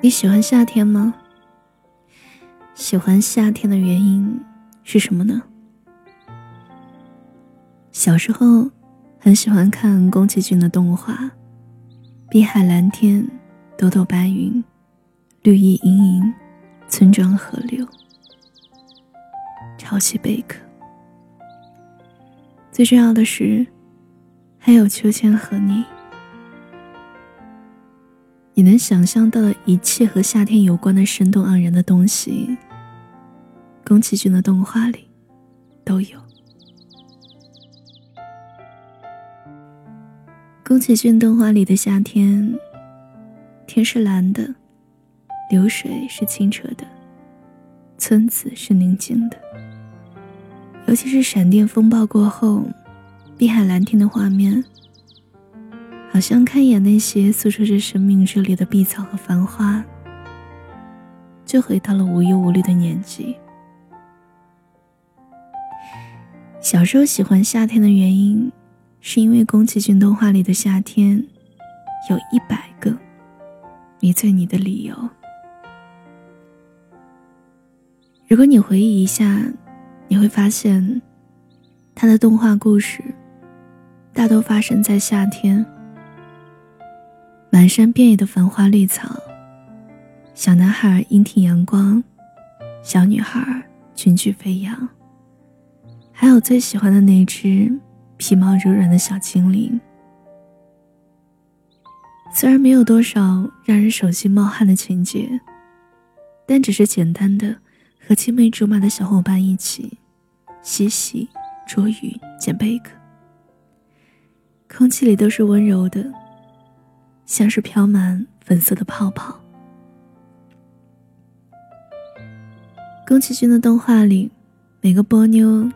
你喜欢夏天吗？喜欢夏天的原因是什么呢？小时候很喜欢看宫崎骏的动画，《碧海蓝天》《朵朵白云》《绿意盈盈》《村庄河流》《潮汐贝壳》，最重要的是，还有秋千和你。你能想象到的一切和夏天有关的生动盎然的东西，宫崎骏的动画里都有。宫崎骏动画里的夏天，天是蓝的，流水是清澈的，村子是宁静的。尤其是闪电风暴过后，碧海蓝天的画面，好像看一眼那些诉说着生命热烈的碧草和繁花，就回到了无忧无虑的年纪。小时候喜欢夏天的原因。是因为宫崎骏动画里的夏天，有一百个迷醉你的理由。如果你回忆一下，你会发现，他的动画故事大多发生在夏天。满山遍野的繁花绿草，小男孩阴挺阳光，小女孩裙裾飞扬，还有最喜欢的那只。皮毛柔软的小精灵，虽然没有多少让人手心冒汗的情节，但只是简单的和青梅竹马的小伙伴一起嬉戏、捉鱼、捡贝壳，空气里都是温柔的，像是飘满粉色的泡泡。宫崎骏的动画里，每个波妞，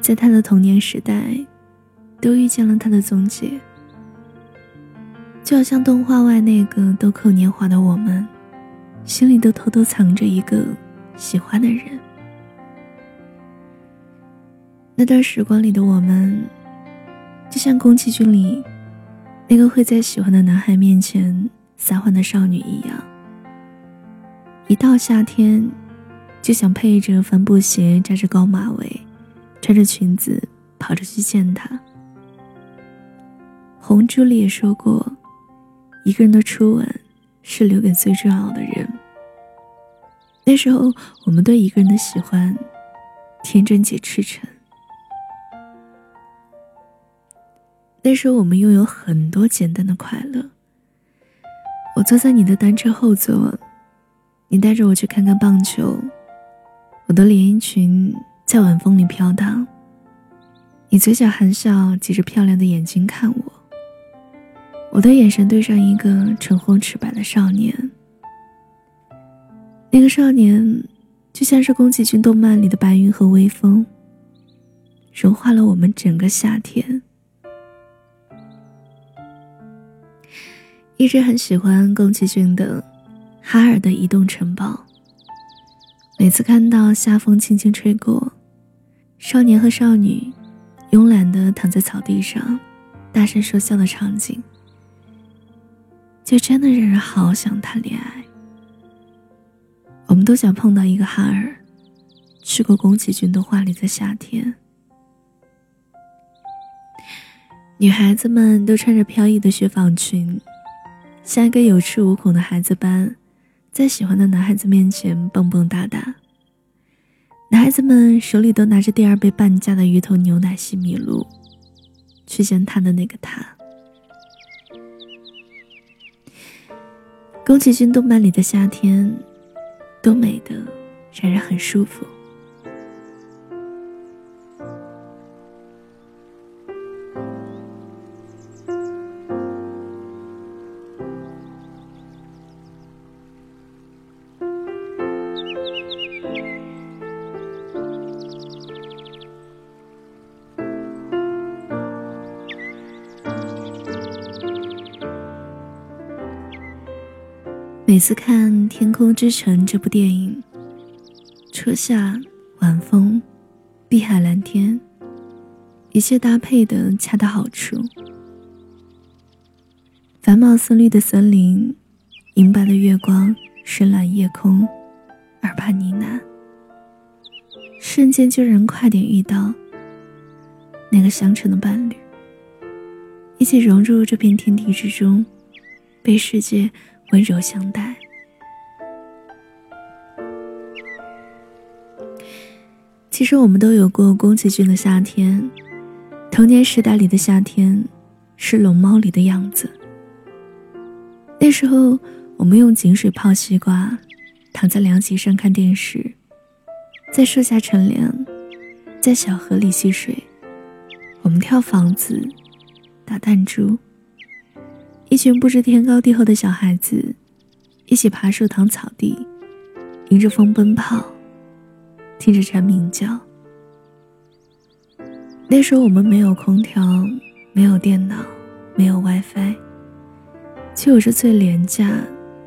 在他的童年时代。都遇见了他的踪迹，就好像动画外那个豆蔻年华的我们，心里都偷偷藏着一个喜欢的人。那段时光里的我们，就像宫崎骏里那个会在喜欢的男孩面前撒欢的少女一样，一到夏天，就想配着帆布鞋，扎着高马尾，穿着裙子跑着去见他。红朱里也说过，一个人的初吻是留给最重要的人。那时候，我们对一个人的喜欢天真且赤诚。那时候，我们拥有很多简单的快乐。我坐在你的单车后座，你带着我去看看棒球。我的连衣裙在晚风里飘荡，你嘴角含笑，挤着漂亮的眼睛看我。我的眼神对上一个唇红齿白的少年，那个少年就像是宫崎骏动漫里的白云和微风，融化了我们整个夏天。一直很喜欢宫崎骏的《哈尔的移动城堡》，每次看到夏风轻轻吹过，少年和少女慵懒的躺在草地上，大声说笑的场景。就真的让人好想谈恋爱。我们都想碰到一个哈尔，去过宫崎骏动画里的夏天。女孩子们都穿着飘逸的雪纺裙，像一个有恃无恐的孩子般，在喜欢的男孩子面前蹦蹦哒哒。男孩子们手里都拿着第二杯半价的鱼头牛奶西米露，去见他的那个他。宫崎骏动漫里的夏天，都美的让人很舒服。每次看《天空之城》这部电影，初夏、晚风、碧海蓝天，一切搭配的恰到好处。繁茂森绿的森林，银白的月光深蓝夜空，耳畔呢喃，瞬间就让人快点遇到那个相称的伴侣，一起融入这片天地之中，被世界温柔相待。其实我们都有过宫崎骏的夏天，童年时代里的夏天，是龙猫里的样子。那时候。我们用井水泡西瓜，躺在凉席上看电视，在树下乘凉，在小河里戏水。我们跳房子，打弹珠。一群不知天高地厚的小孩子，一起爬树躺草地，迎着风奔跑，听着蝉鸣叫。那时候我们没有空调，没有电脑，没有 WiFi，却有着最廉价。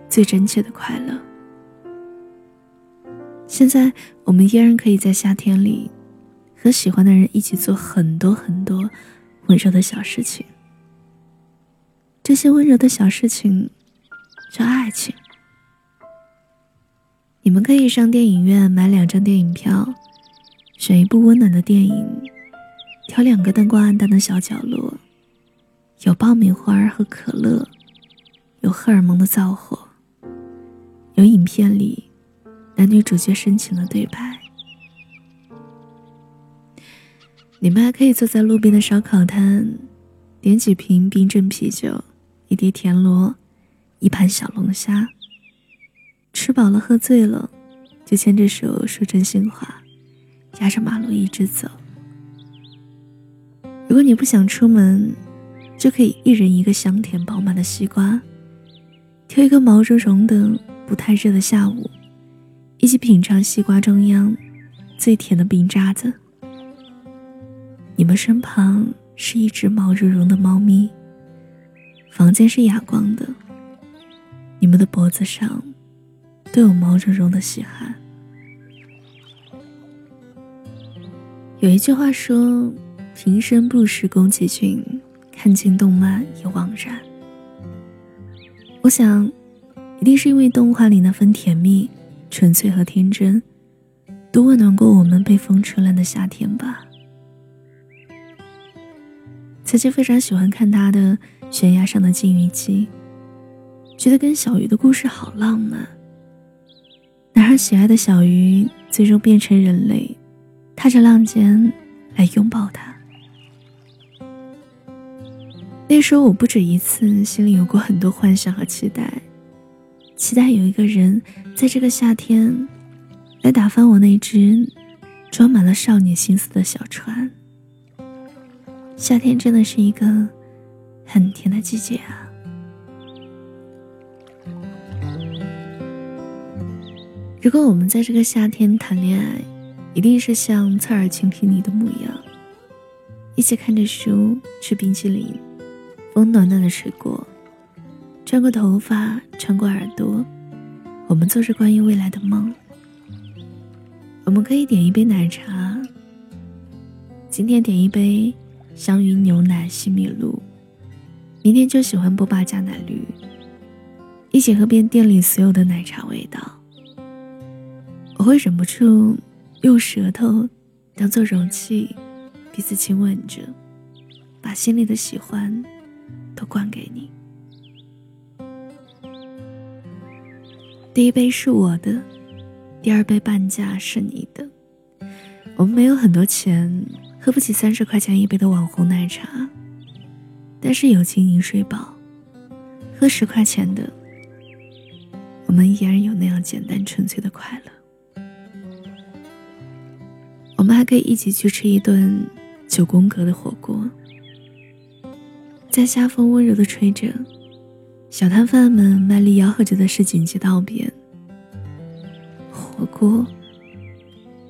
最真切的快乐。现在我们依然可以在夏天里，和喜欢的人一起做很多很多温柔的小事情。这些温柔的小事情，叫爱情。你们可以上电影院买两张电影票，选一部温暖的电影，挑两个灯光暗淡的小角落，有爆米花和可乐，有荷尔蒙的燥火。有影片里男女主角深情的对白，你们还可以坐在路边的烧烤摊，点几瓶冰镇啤酒，一碟田螺，一盘小龙虾。吃饱了喝醉了，就牵着手说真心话，压着马路一直走。如果你不想出门，就可以一人一个香甜饱满的西瓜，挑一个毛茸茸的。不太热的下午，一起品尝西瓜中央最甜的冰渣子。你们身旁是一只毛茸茸的猫咪，房间是哑光的。你们的脖子上都有毛茸茸的细汗。有一句话说：“平生不识宫崎骏，看尽动漫已惘然。”我想。一定是因为动画里那份甜蜜、纯粹和天真，都温暖过我们被风吹烂的夏天吧。曾经非常喜欢看他的《悬崖上的金鱼姬》，觉得跟小鱼的故事好浪漫。男孩喜爱的小鱼最终变成人类，踏着浪尖来拥抱他。那时候我不止一次心里有过很多幻想和期待。期待有一个人在这个夏天，来打翻我那只装满了少女心思的小船。夏天真的是一个很甜的季节啊！如果我们在这个夏天谈恋爱，一定是像侧耳倾听你的模样，一起看着书，吃冰淇淋，风暖暖的吹过。转过头发，穿过耳朵，我们做着关于未来的梦。我们可以点一杯奶茶，今天点一杯香芋牛奶西米露，明天就喜欢波霸加奶绿，一起喝遍店里所有的奶茶味道。我会忍不住用舌头当做容器，彼此亲吻着，把心里的喜欢都灌给你。第一杯是我的，第二杯半价是你的。我们没有很多钱，喝不起三十块钱一杯的网红奶茶，但是友情饮水饱，喝十块钱的，我们依然有那样简单纯粹的快乐。我们还可以一起去吃一顿九宫格的火锅，在夏风温柔的吹着。小摊贩们卖力吆喝着的市井街道边，火锅，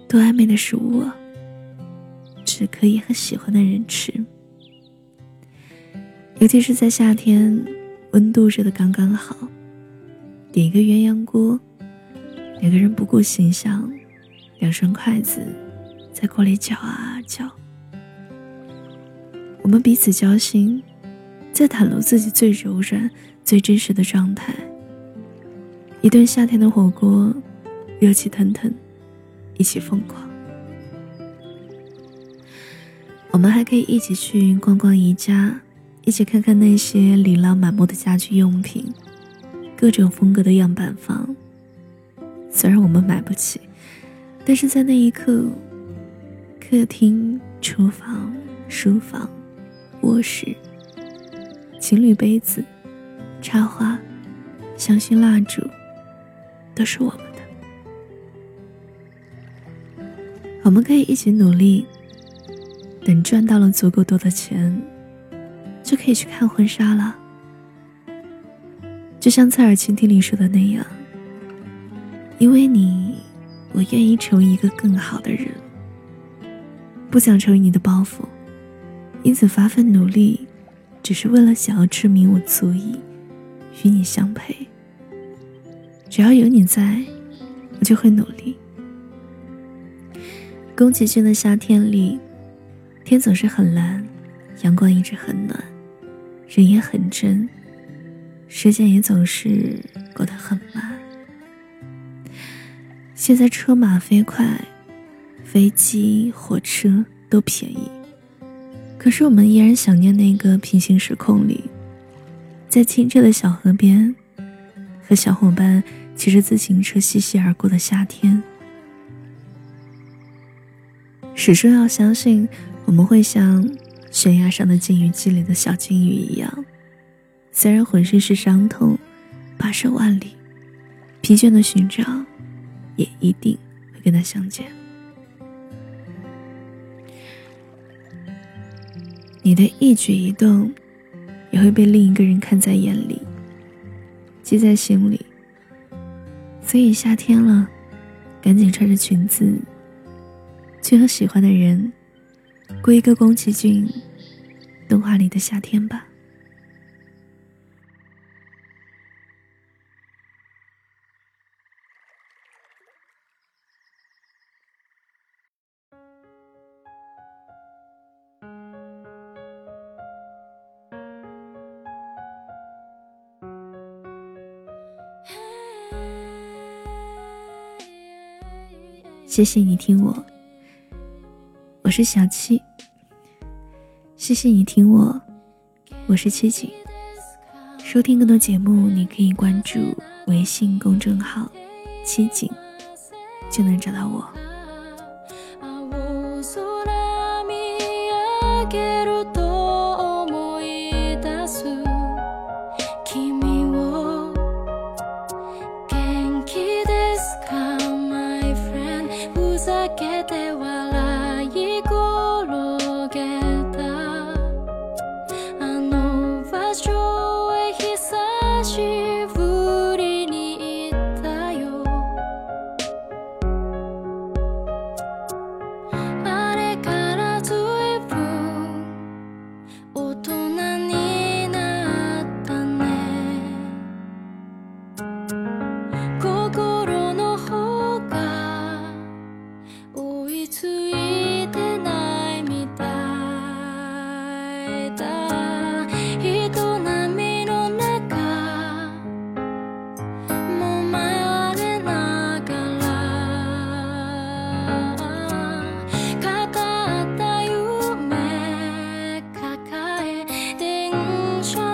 多暧昧的食物啊！只可以和喜欢的人吃，尤其是在夏天，温度热的刚刚好，点一个鸳鸯锅，两个人不顾形象，两双筷子在锅里搅啊搅，我们彼此交心，在袒露自己最柔软。最真实的状态，一顿夏天的火锅，热气腾腾，一起疯狂。我们还可以一起去逛逛宜家，一起看看那些琳琅满目的家居用品，各种风格的样板房。虽然我们买不起，但是在那一刻，客厅、厨房、书房、卧室、情侣杯子、插花、香薰蜡烛。都是我们的，我们可以一起努力。等赚到了足够多的钱，就可以去看婚纱了。就像侧耳倾听里说的那样，因为你，我愿意成为一个更好的人，不想成为你的包袱，因此发奋努力，只是为了想要证明我足以与你相配。只要有你在，我就会努力。宫崎骏的夏天里，天总是很蓝，阳光一直很暖，人也很真，时间也总是过得很慢。现在车马飞快，飞机、火车都便宜，可是我们依然想念那个平行时空里，在清澈的小河边，和小伙伴。骑着自行车嬉戏而过的夏天，始终要相信，我们会像悬崖上的金鱼积累的小金鱼一样，虽然浑身是伤痛，跋涉万里，疲倦的寻找，也一定会跟他相见。你的一举一动，也会被另一个人看在眼里，记在心里。所以夏天了，赶紧穿着裙子，去和喜欢的人过一个宫崎骏动画里的夏天吧。谢谢你听我，我是小七。谢谢你听我，我是七景。收听更多节目，你可以关注微信公众号“七景”，就能找到我。窗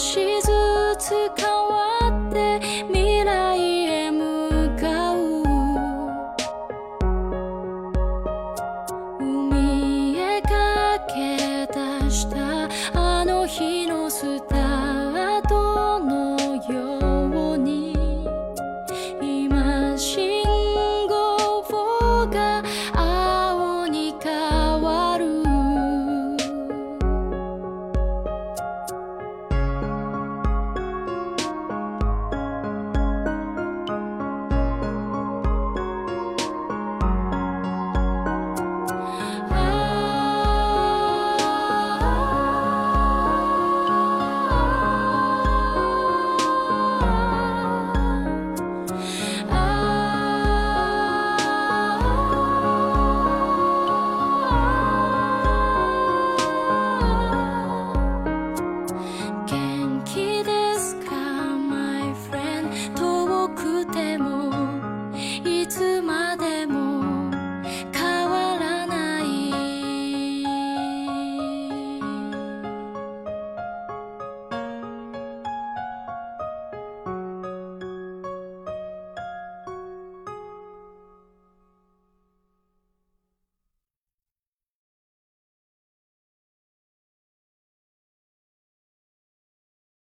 少しずつ変わって